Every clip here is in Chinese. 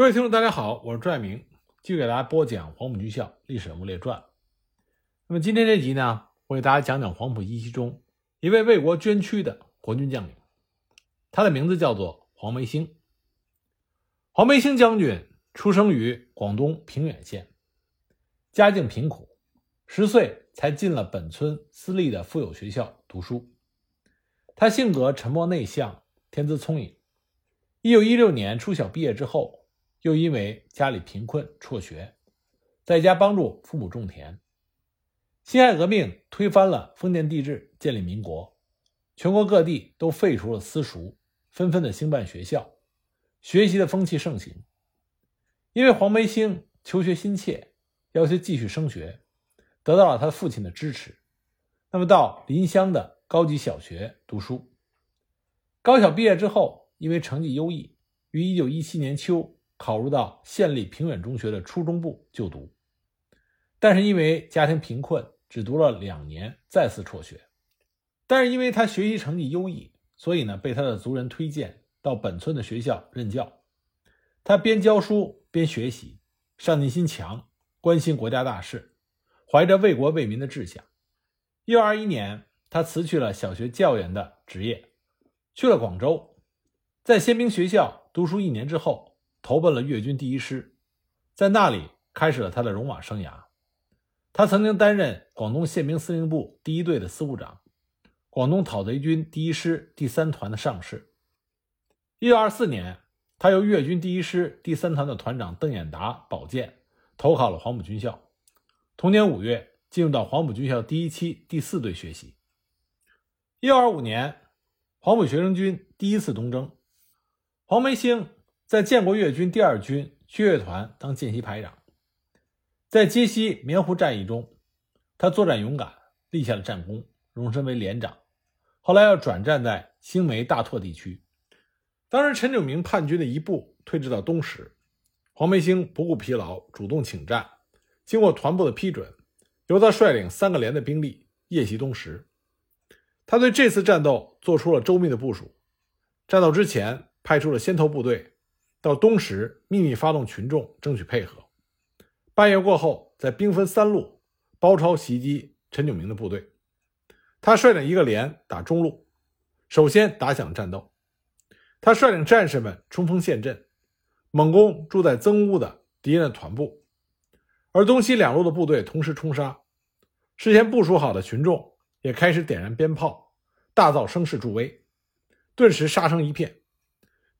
各位听众，大家好，我是朱爱明，继续给大家播讲黄埔军校历史人物列传。那么今天这集呢，我给大家讲讲黄埔一期中一位为国捐躯的国军将领，他的名字叫做黄梅兴。黄梅兴将军出生于广东平远县，家境贫苦，十岁才进了本村私立的富有学校读书。他性格沉默内向，天资聪颖。一九一六年初小毕业之后。又因为家里贫困辍学，在家帮助父母种田。辛亥革命推翻了封建帝制，建立民国，全国各地都废除了私塾，纷纷的兴办学校，学习的风气盛行。因为黄梅兴求学心切，要求继续升学，得到了他父亲的支持。那么到临湘的高级小学读书。高小毕业之后，因为成绩优异，于一九一七年秋。考入到县立平远中学的初中部就读，但是因为家庭贫困，只读了两年，再次辍学。但是因为他学习成绩优异，所以呢，被他的族人推荐到本村的学校任教。他边教书边学习，上进心强，关心国家大事，怀着为国为民的志向。一九二一年，他辞去了小学教员的职业，去了广州，在宪兵学校读书一年之后。投奔了粤军第一师，在那里开始了他的戎马生涯。他曾经担任广东宪兵司令部第一队的司务长，广东讨贼军第一师第三团的上士。一九二四年，他由粤军第一师第三团的团长邓演达保荐，投考了黄埔军校。同年五月，进入到黄埔军校第一期第四队学习。一九二五年，黄埔学生军第一次东征，黄梅兴。在建国粤军第二军薛岳团当见习排长，在接西棉湖战役中，他作战勇敢，立下了战功，荣升为连长。后来要转战在兴梅大拓地区。当时陈炯明叛军的一部退至到东石，黄梅兴不顾疲劳，主动请战。经过团部的批准，由他率领三个连的兵力夜袭东石。他对这次战斗做出了周密的部署，战斗之前派出了先头部队。到东石秘密发动群众，争取配合。半夜过后，在兵分三路包抄袭击陈炯明的部队。他率领一个连打中路，首先打响战斗。他率领战士们冲锋陷阵，猛攻住在曾屋的敌人的团部，而东西两路的部队同时冲杀。事先部署好的群众也开始点燃鞭炮，大造声势助威，顿时杀声一片。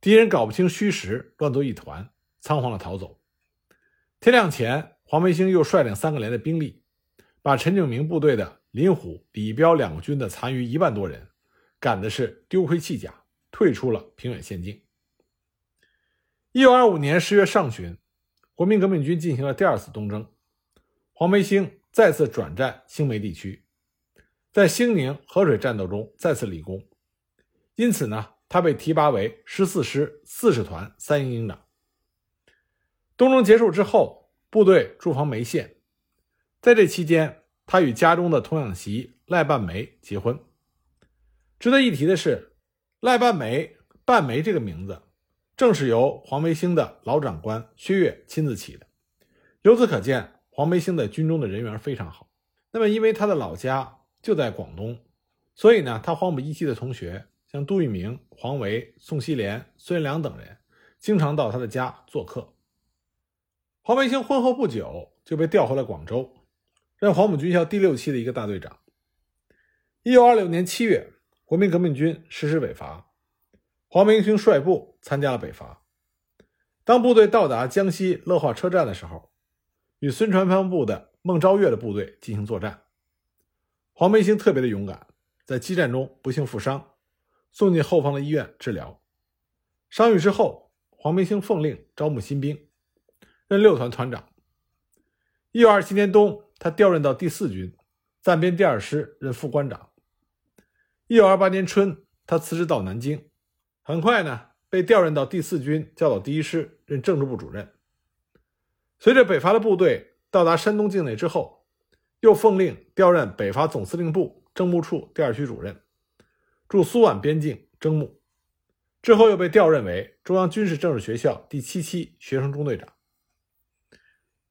敌人搞不清虚实，乱作一团，仓皇的逃走。天亮前，黄梅兴又率领三个连的兵力，把陈炯明部队的林虎、李彪两个军的残余一万多人赶的是丢盔弃甲，退出了平远县境。一九二五年十月上旬，国民革命军进行了第二次东征，黄梅兴再次转战兴梅地区，在兴宁、河水战斗中再次立功，因此呢。他被提拔为十四师四十团三营营长。东征结束之后，部队驻防梅县，在这期间，他与家中的童养媳赖半梅结婚。值得一提的是，赖半梅半梅这个名字，正是由黄梅兴的老长官薛岳亲自起的。由此可见，黄梅兴在军中的人缘非常好。那么，因为他的老家就在广东，所以呢，他黄埔一期的同学。像杜聿明、黄维、宋希濂、孙元良等人，经常到他的家做客。黄梅兴婚后不久就被调回了广州，任黄埔军校第六期的一个大队长。一九二六年七月，国民革命军实施北伐，黄梅兴率部参加了北伐。当部队到达江西乐化车站的时候，与孙传芳部的孟昭月的部队进行作战。黄梅兴特别的勇敢，在激战中不幸负伤。送进后方的医院治疗，伤愈之后，黄梅兴奉令招募新兵，任六团团长。一九二七年冬，他调任到第四军暂编第二师，任副官长。一九二八年春，他辞职到南京，很快呢，被调任到第四军教导第一师，任政治部主任。随着北伐的部队到达山东境内之后，又奉令调任北伐总司令部政务处第二区主任。驻苏皖边境征募，之后又被调任为中。央军事政治学校第七期学生中队长。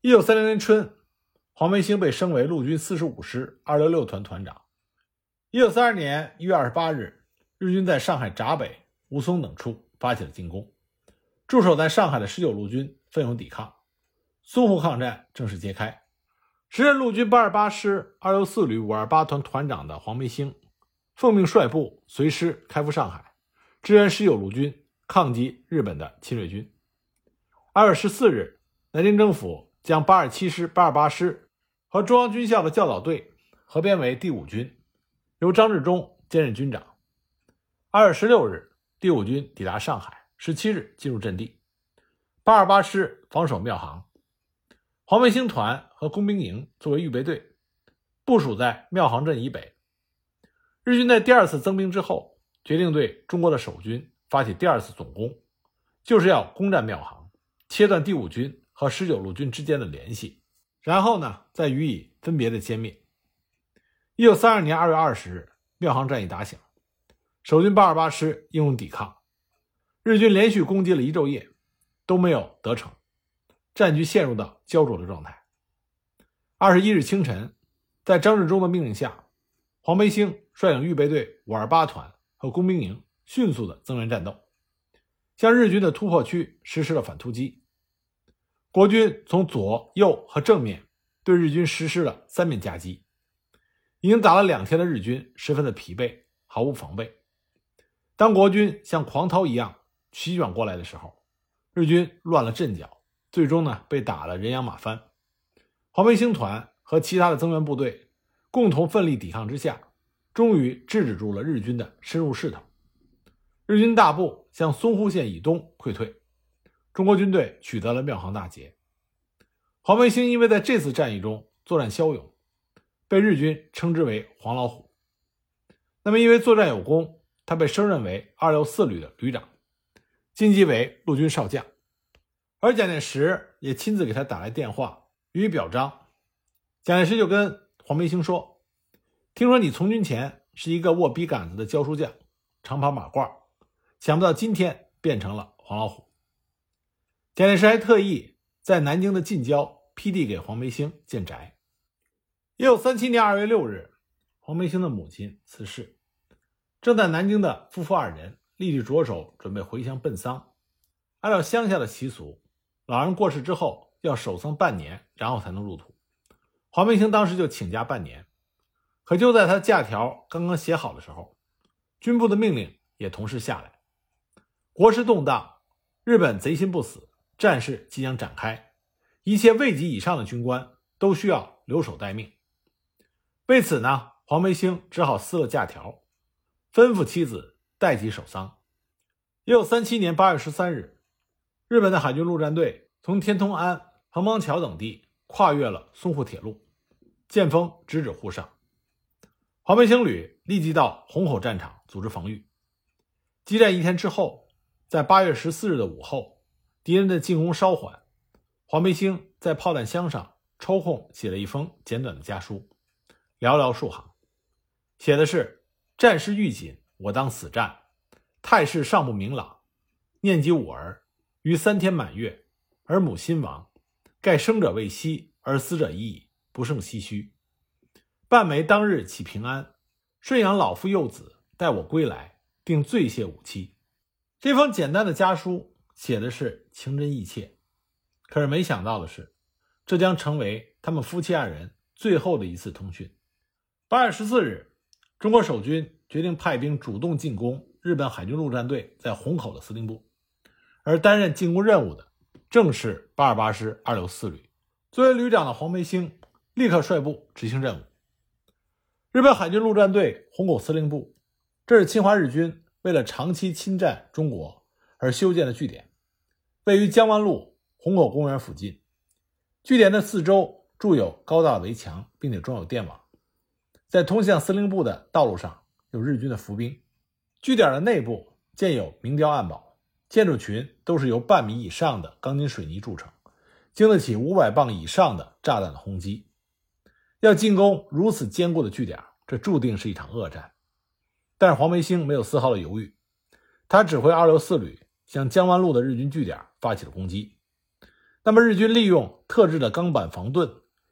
一九三零年春，黄梅兴被升为陆军四十五师二六六团团长。一九三二年一月二十八日，日军在上海闸北、吴淞等处发起了进攻，驻守在上海的十九路军奋勇抵抗，淞沪抗战正式揭开。时任陆军八二八师二六四旅五二八团团长的黄梅兴，奉命率部随师开赴上海，支援十九路军。抗击日本的侵略军。二月十四日，南京政府将八二七师、八二八师和中央军校的教导队合编为第五军，由张治中兼任军长。二月十六日，第五军抵达上海，十七日进入阵地。八二八师防守庙行，黄卫星团和工兵营作为预备队，部署在庙行镇以北。日军在第二次增兵之后，决定对中国的守军。发起第二次总攻，就是要攻占庙行，切断第五军和十九路军之间的联系，然后呢，再予以分别的歼灭。一九三二年二月二十日，庙行战役打响，守军八二八师英勇抵抗，日军连续攻击了一昼夜，都没有得逞，战局陷入到焦灼的状态。二十一日清晨，在张治中的命令下，黄培兴率领预备队五二八团和工兵营。迅速的增援战斗，向日军的突破区实施了反突击。国军从左右和正面对日军实施了三面夹击。已经打了两天的日军十分的疲惫，毫无防备。当国军像狂涛一样席卷过来的时候，日军乱了阵脚，最终呢被打了人仰马翻。黄梅兴团和其他的增援部队共同奋力抵抗之下，终于制止住了日军的深入势头。日军大部向淞沪线以东溃退，中国军队取得了庙行大捷。黄维兴因为在这次战役中作战骁勇，被日军称之为“黄老虎”。那么，因为作战有功，他被升任为二六四旅的旅长，晋级为陆军少将。而蒋介石也亲自给他打来电话予以表彰。蒋介石就跟黄梅兴说：“听说你从军前是一个握笔杆子的教书匠，长袍马褂。”想不到今天变成了黄老虎。蒋介石还特意在南京的近郊批地给黄梅兴建宅。一九三七年二月六日，黄梅兴的母亲辞世，正在南京的夫妇二人立即着手准备回乡奔丧。按照乡下的习俗，老人过世之后要守丧半年，然后才能入土。黄梅兴当时就请假半年，可就在他假条刚刚写好的时候，军部的命令也同时下来。国事动荡，日本贼心不死，战事即将展开，一切位级以上的军官都需要留守待命。为此呢，黄梅兴只好撕了假条，吩咐妻子代其守丧。一九三七年八月十三日，日本的海军陆战队从天通庵、横浜桥等地跨越了淞沪铁路，剑锋直指沪上。黄梅兴旅立即到虹口战场组织防御。激战一天之后。在八月十四日的午后，敌人的进攻稍缓，黄梅兴在炮弹箱上抽空写了一封简短的家书，寥寥数行，写的是：“战事愈紧，我当死战，态势尚不明朗。念及吾儿于三天满月，而母亲亡，盖生者未息，而死者已矣，不胜唏嘘。半枚当日起平安，顺养老父幼子，待我归来，定醉谢吾妻。”这封简单的家书写的是情真意切，可是没想到的是，这将成为他们夫妻二人最后的一次通讯。八月十四日，中国守军决定派兵主动进攻日本海军陆战队在虹口的司令部，而担任进攻任务的正是八二八师二六四旅。作为旅长的黄梅兴立刻率部执行任务。日本海军陆战队虹口司令部，这是侵华日军。为了长期侵占中国而修建的据点，位于江湾路虹口公园附近。据点的四周筑有高大围墙，并且装有电网。在通向司令部的道路上有日军的伏兵。据点的内部建有明碉暗堡，建筑群都是由半米以上的钢筋水泥铸成，经得起五百磅以上的炸弹的轰击。要进攻如此坚固的据点，这注定是一场恶战。但是黄梅兴没有丝毫的犹豫，他指挥二六四旅向江湾路的日军据点发起了攻击。那么日军利用特制的钢板防盾，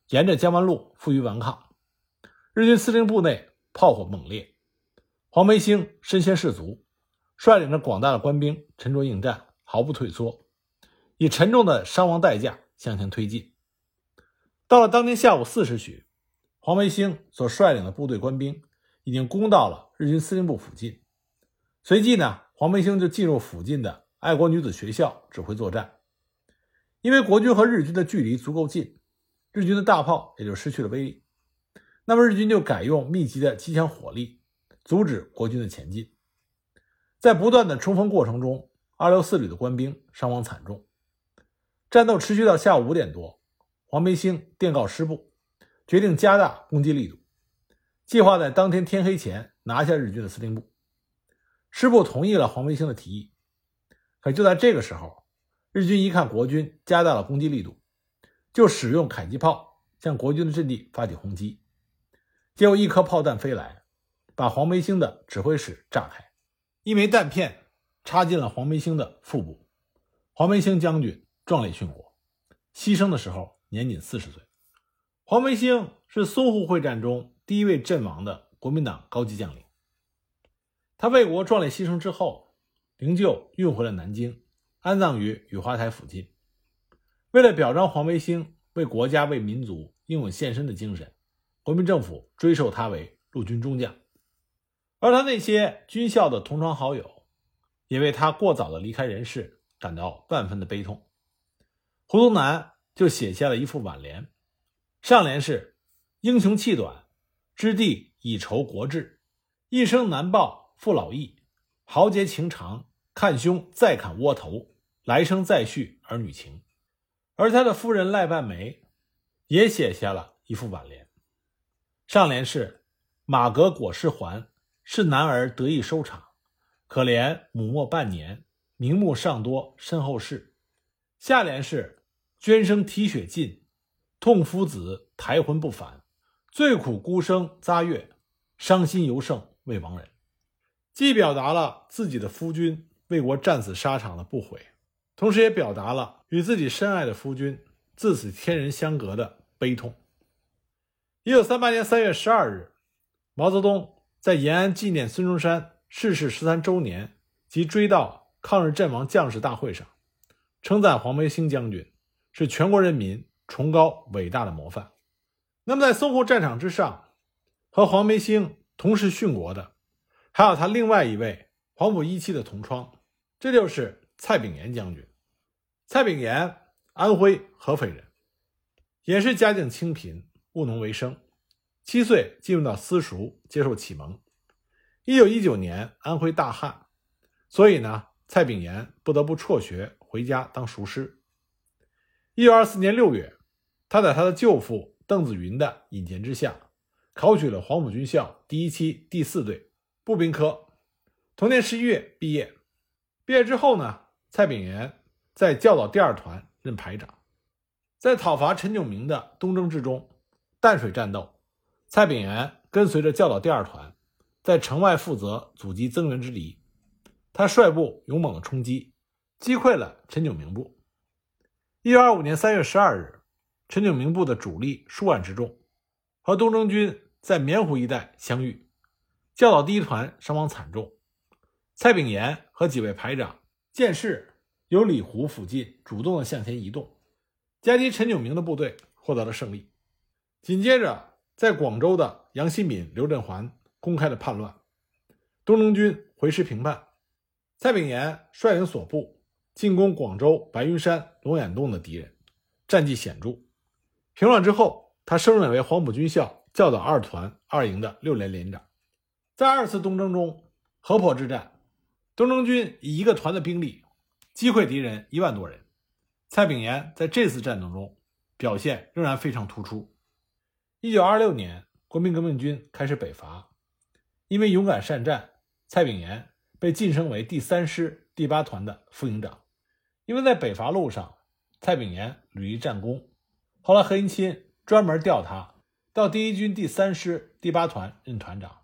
沿着江湾路负隅顽抗。日军司令部内炮火猛烈，黄梅兴身先士卒，率领着广大的官兵沉着应战，毫不退缩，以沉重的伤亡代价向前推进。到了当天下午四时许，黄梅兴所率领的部队官兵已经攻到了日军司令部附近。随即呢，黄梅兴就进入附近的爱国女子学校指挥作战。因为国军和日军的距离足够近，日军的大炮也就失去了威力。那么日军就改用密集的机枪火力阻止国军的前进。在不断的冲锋过程中，二六四旅的官兵伤亡惨重。战斗持续到下午五点多。黄梅兴电告师部，决定加大攻击力度，计划在当天天黑前拿下日军的司令部。师部同意了黄梅兴的提议。可就在这个时候，日军一看国军加大了攻击力度，就使用迫击炮向国军的阵地发起轰击。结果一颗炮弹飞来，把黄梅兴的指挥室炸开，一枚弹片插进了黄梅兴的腹部。黄梅兴将军壮烈殉国，牺牲的时候。年仅四十岁，黄梅兴是淞沪会战中第一位阵亡的国民党高级将领。他为国壮烈牺牲之后，灵柩运回了南京，安葬于雨花台附近。为了表彰黄梅兴为国家、为民族英勇献身的精神，国民政府追授他为陆军中将。而他那些军校的同窗好友，也为他过早的离开人世感到万分的悲痛。胡宗南。就写下了一副挽联，上联是“英雄气短，知地以酬国志；一生难报父老义，豪杰情长，看兄再砍窝头，来生再续儿女情。”而他的夫人赖半梅也写下了一副挽联，上联是“马革裹尸还，是男儿得意收场，可怜母没半年，名目尚多身后事”，下联是。捐生啼血尽，痛夫子抬魂不返。最苦孤生咂月，伤心犹胜为亡人。既表达了自己的夫君为国战死沙场的不悔，同时也表达了与自己深爱的夫君自此天人相隔的悲痛。一九三八年三月十二日，毛泽东在延安纪念孙中山逝世十三周年及追悼抗日阵亡将士大会上，称赞黄梅兴将军。是全国人民崇高伟大的模范。那么，在淞沪战场之上，和黄梅兴同时殉国的，还有他另外一位黄埔一期的同窗，这就是蔡炳炎将军。蔡炳炎，安徽合肥人，也是家境清贫，务农为生。七岁进入到私塾接受启蒙。一九一九年，安徽大旱，所以呢，蔡炳炎不得不辍学回家当塾师。一九二四年六月，他在他的舅父邓子云的引荐之下，考取了黄埔军校第一期第四队步兵科。同年十一月毕业。毕业之后呢，蔡炳炎在教导第二团任排长。在讨伐陈炯明的东征之中，淡水战斗，蔡炳炎跟随着教导第二团，在城外负责阻击增援之敌。他率部勇猛的冲击，击溃了陈炯明部。一九二五年三月十二日，陈炯明部的主力数万之众和东征军在棉湖一带相遇，教导第一团伤亡惨重。蔡炳炎和几位排长见势，由里湖附近主动的向前移动，夹击陈炯明的部队，获得了胜利。紧接着，在广州的杨新敏、刘振环公开了叛乱，东征军回师平叛，蔡炳炎率领所部。进攻广州白云山龙眼洞的敌人，战绩显著。平乱之后，他升任为黄埔军校教导二团二营的六连连长。在二次东征中，河坡之战，东征军以一个团的兵力击溃敌人一万多人。蔡炳炎在这次战斗中表现仍然非常突出。一九二六年，国民革命军开始北伐，因为勇敢善战，蔡炳炎被晋升为第三师第八团的副营长。因为在北伐路上，蔡炳炎屡立战功，后来何应钦专门调他到第一军第三师第八团任团长。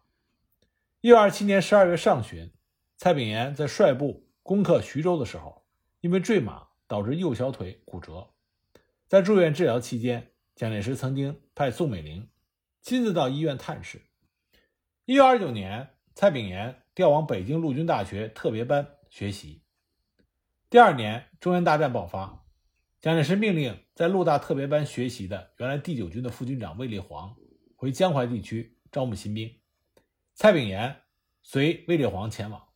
一九二七年十二月上旬，蔡炳炎在率部攻克徐州的时候，因为坠马导致右小腿骨折，在住院治疗期间，蒋介石曾经派宋美龄亲自到医院探视。一月二十九年，蔡炳炎调往北京陆军大学特别班学习。第二年，中原大战爆发，蒋介石命令在陆大特别班学习的原来第九军的副军长卫立煌回江淮地区招募新兵，蔡炳炎随卫立煌前往，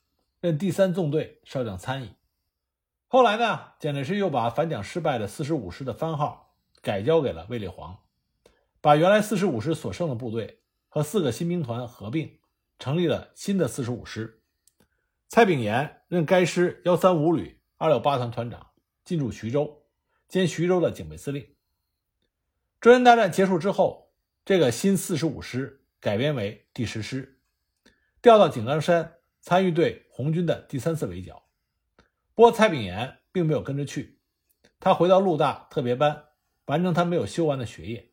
任第三纵队少将参议。后来呢，蒋介石又把反蒋失败的四十五师的番号改交给了卫立煌，把原来四十五师所剩的部队和四个新兵团合并，成立了新的四十五师。蔡炳炎任该师幺三五旅。二六八团团长进驻徐州，兼徐州的警备司令。中原大战结束之后，这个新四十五师改编为第十师，调到井冈山参与对红军的第三次围剿。不过蔡炳炎并没有跟着去，他回到陆大特别班，完成他没有修完的学业。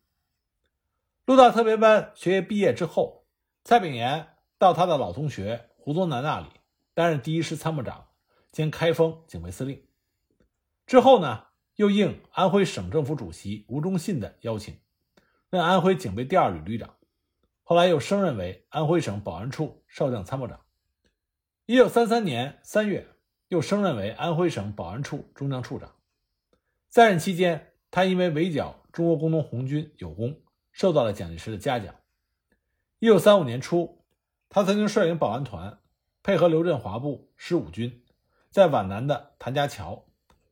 陆大特别班学业毕业之后，蔡炳炎到他的老同学胡宗南那里担任第一师参谋长。兼开封警备司令，之后呢，又应安徽省政府主席吴忠信的邀请，任安徽警备第二旅旅长，后来又升任为安徽省保安处少将参谋长。一九三三年三月，又升任为安徽省保安处中将处长。在任期间，他因为围剿中国工农红军有功，受到了蒋介石的嘉奖。一九三五年初，他曾经率领保安团，配合刘振华部十五军。在皖南的谭家桥，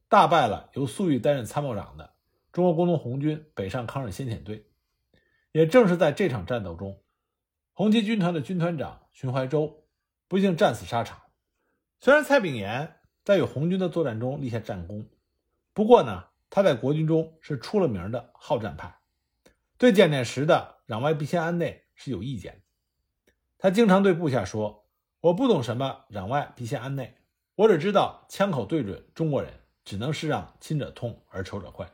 大败了由粟裕担任参谋长的中国工农红军北上抗日先遣队。也正是在这场战斗中，红七军团的军团长荀怀洲不幸战死沙场。虽然蔡炳炎在与红军的作战中立下战功，不过呢，他在国军中是出了名的好战派，对蒋介石的攘外必先安内是有意见。他经常对部下说：“我不懂什么攘外必先安内。”我只知道枪口对准中国人，只能是让亲者痛而仇者快。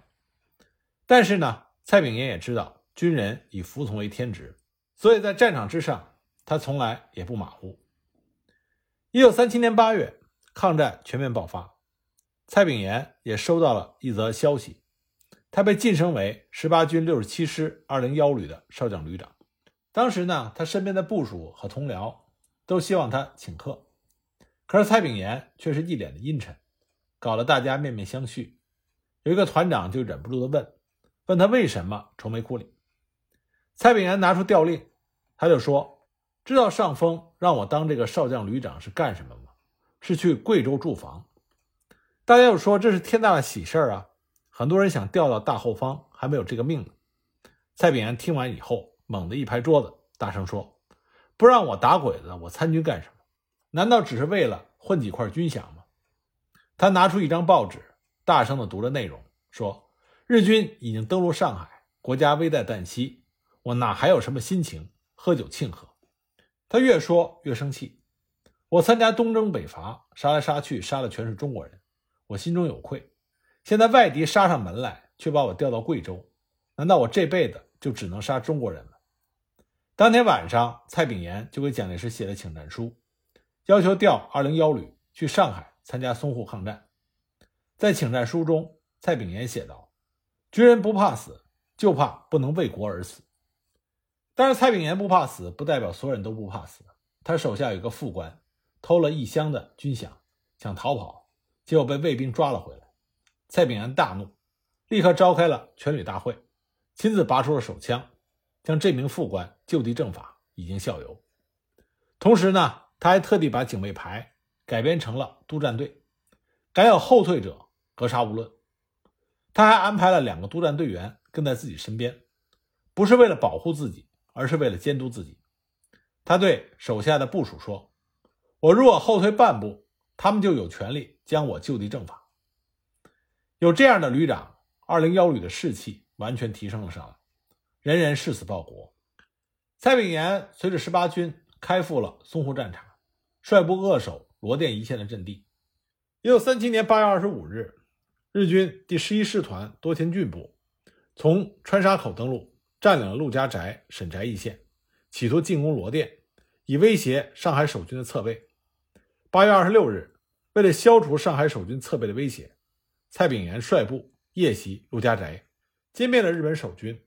但是呢，蔡炳炎也知道军人以服从为天职，所以在战场之上，他从来也不马虎。一九三七年八月，抗战全面爆发，蔡炳炎也收到了一则消息，他被晋升为十八军六十七师二零幺旅的少将旅长。当时呢，他身边的部属和同僚都希望他请客。可是蔡炳炎却是一脸的阴沉，搞得大家面面相觑。有一个团长就忍不住的问：“问他为什么愁眉苦脸？”蔡炳炎拿出调令，他就说：“知道上峰让我当这个少将旅长是干什么吗？是去贵州驻防。”大家又说：“这是天大的喜事儿啊！很多人想调到大后方，还没有这个命呢。”蔡炳炎听完以后，猛地一拍桌子，大声说：“不让我打鬼子，我参军干什么？”难道只是为了混几块军饷吗？他拿出一张报纸，大声地读着内容，说：“日军已经登陆上海，国家危在旦夕，我哪还有什么心情喝酒庆贺？”他越说越生气。我参加东征北伐，杀来杀去，杀的全是中国人，我心中有愧。现在外敌杀上门来，却把我调到贵州，难道我这辈子就只能杀中国人吗？当天晚上，蔡炳炎就给蒋介石写了请战书。要求调二零幺旅去上海参加淞沪抗战。在请战书中，蔡炳炎写道：“军人不怕死，就怕不能为国而死。”但是蔡炳炎不怕死，不代表所有人都不怕死。他手下有个副官，偷了一箱的军饷，想逃跑，结果被卫兵抓了回来。蔡炳炎大怒，立刻召开了全旅大会，亲自拔出了手枪，将这名副官就地正法，以儆效尤。同时呢。他还特地把警卫排改编成了督战队，敢有后退者，格杀勿论。他还安排了两个督战队员跟在自己身边，不是为了保护自己，而是为了监督自己。他对手下的部署说：“我如果后退半步，他们就有权利将我就地正法。”有这样的旅长，二零幺旅的士气完全提升了上来，人人誓死报国。蔡炳炎随着十八军开赴了淞沪战场。率部扼守罗店一线的阵地。一九三七年八月二十五日，日军第十一师团多田骏部从川沙口登陆，占领了陆家宅、沈宅一线，企图进攻罗店，以威胁上海守军的侧位。八月二十六日，为了消除上海守军侧背的威胁，蔡炳炎率部夜袭陆家宅，歼灭了日本守军。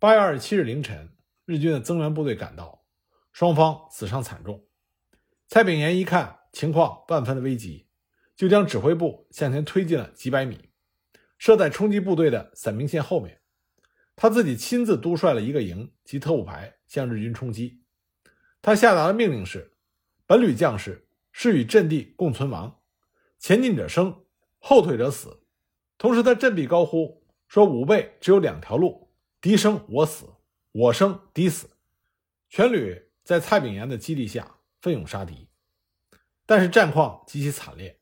八月二十七日凌晨，日军的增援部队赶到，双方死伤惨重。蔡炳炎一看情况万分的危急，就将指挥部向前推进了几百米，设在冲击部队的散兵线后面。他自己亲自督率了一个营及特务排向日军冲击。他下达的命令是：本旅将士。是与阵地共存亡，前进者生，后退者死。同时，他振臂高呼说：“吾辈只有两条路，敌生我死，我生敌死。”全旅在蔡炳炎的激励下奋勇杀敌，但是战况极其惨烈。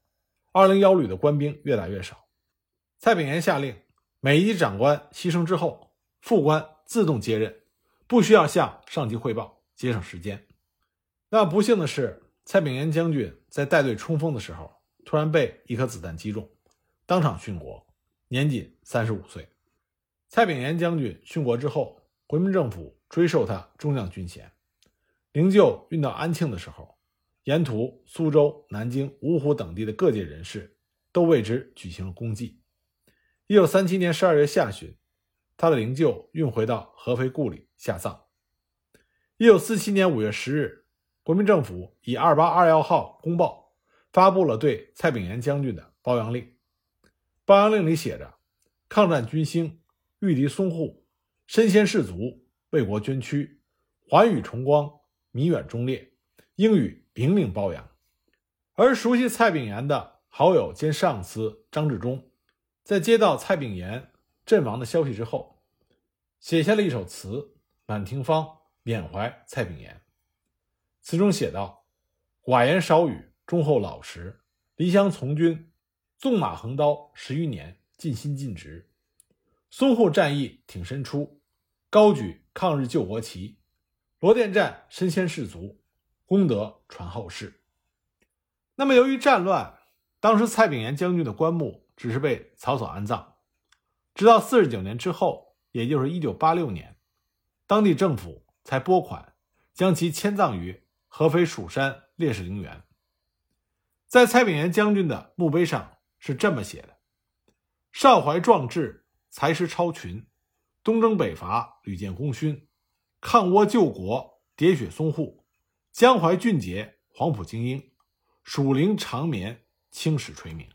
二零幺旅的官兵越来越少。蔡炳炎下令，每一级长官牺牲之后，副官自动接任，不需要向上级汇报，节省时间。那不幸的是。蔡炳炎将军在带队冲锋的时候，突然被一颗子弹击中，当场殉国，年仅三十五岁。蔡炳炎将军殉国之后，国民政府追授他中将军衔。灵柩运到安庆的时候，沿途苏州、南京、芜湖等地的各界人士都为之举行了公祭。一九三七年十二月下旬，他的灵柩运回到合肥故里下葬。一九四七年五月十日。国民政府以二八二幺号公报发布了对蔡炳炎将军的褒扬令。褒扬令里写着：“抗战军星，御敌淞沪，身先士卒，为国捐躯，寰宇崇光，弥远忠烈，应予明令褒扬。”而熟悉蔡炳炎的好友兼上司张治中，在接到蔡炳炎阵亡的消息之后，写下了一首词《满庭芳》，缅怀蔡炳炎。词中写道：“寡言少语，忠厚老实，离乡从军，纵马横刀十余年，尽心尽职。淞沪战役挺身出，高举抗日救国旗。罗店战身先士卒，功德传后世。”那么，由于战乱，当时蔡炳炎将军的棺木只是被草草安葬，直到四十九年之后，也就是一九八六年，当地政府才拨款将其迁葬于。合肥蜀山烈士陵园，在蔡炳炎将军的墓碑上是这么写的：“少怀壮志，才识超群，东征北伐，屡建功勋，抗倭救国，喋血淞沪，江淮俊杰，黄埔精英，蜀陵长眠，青史垂名。”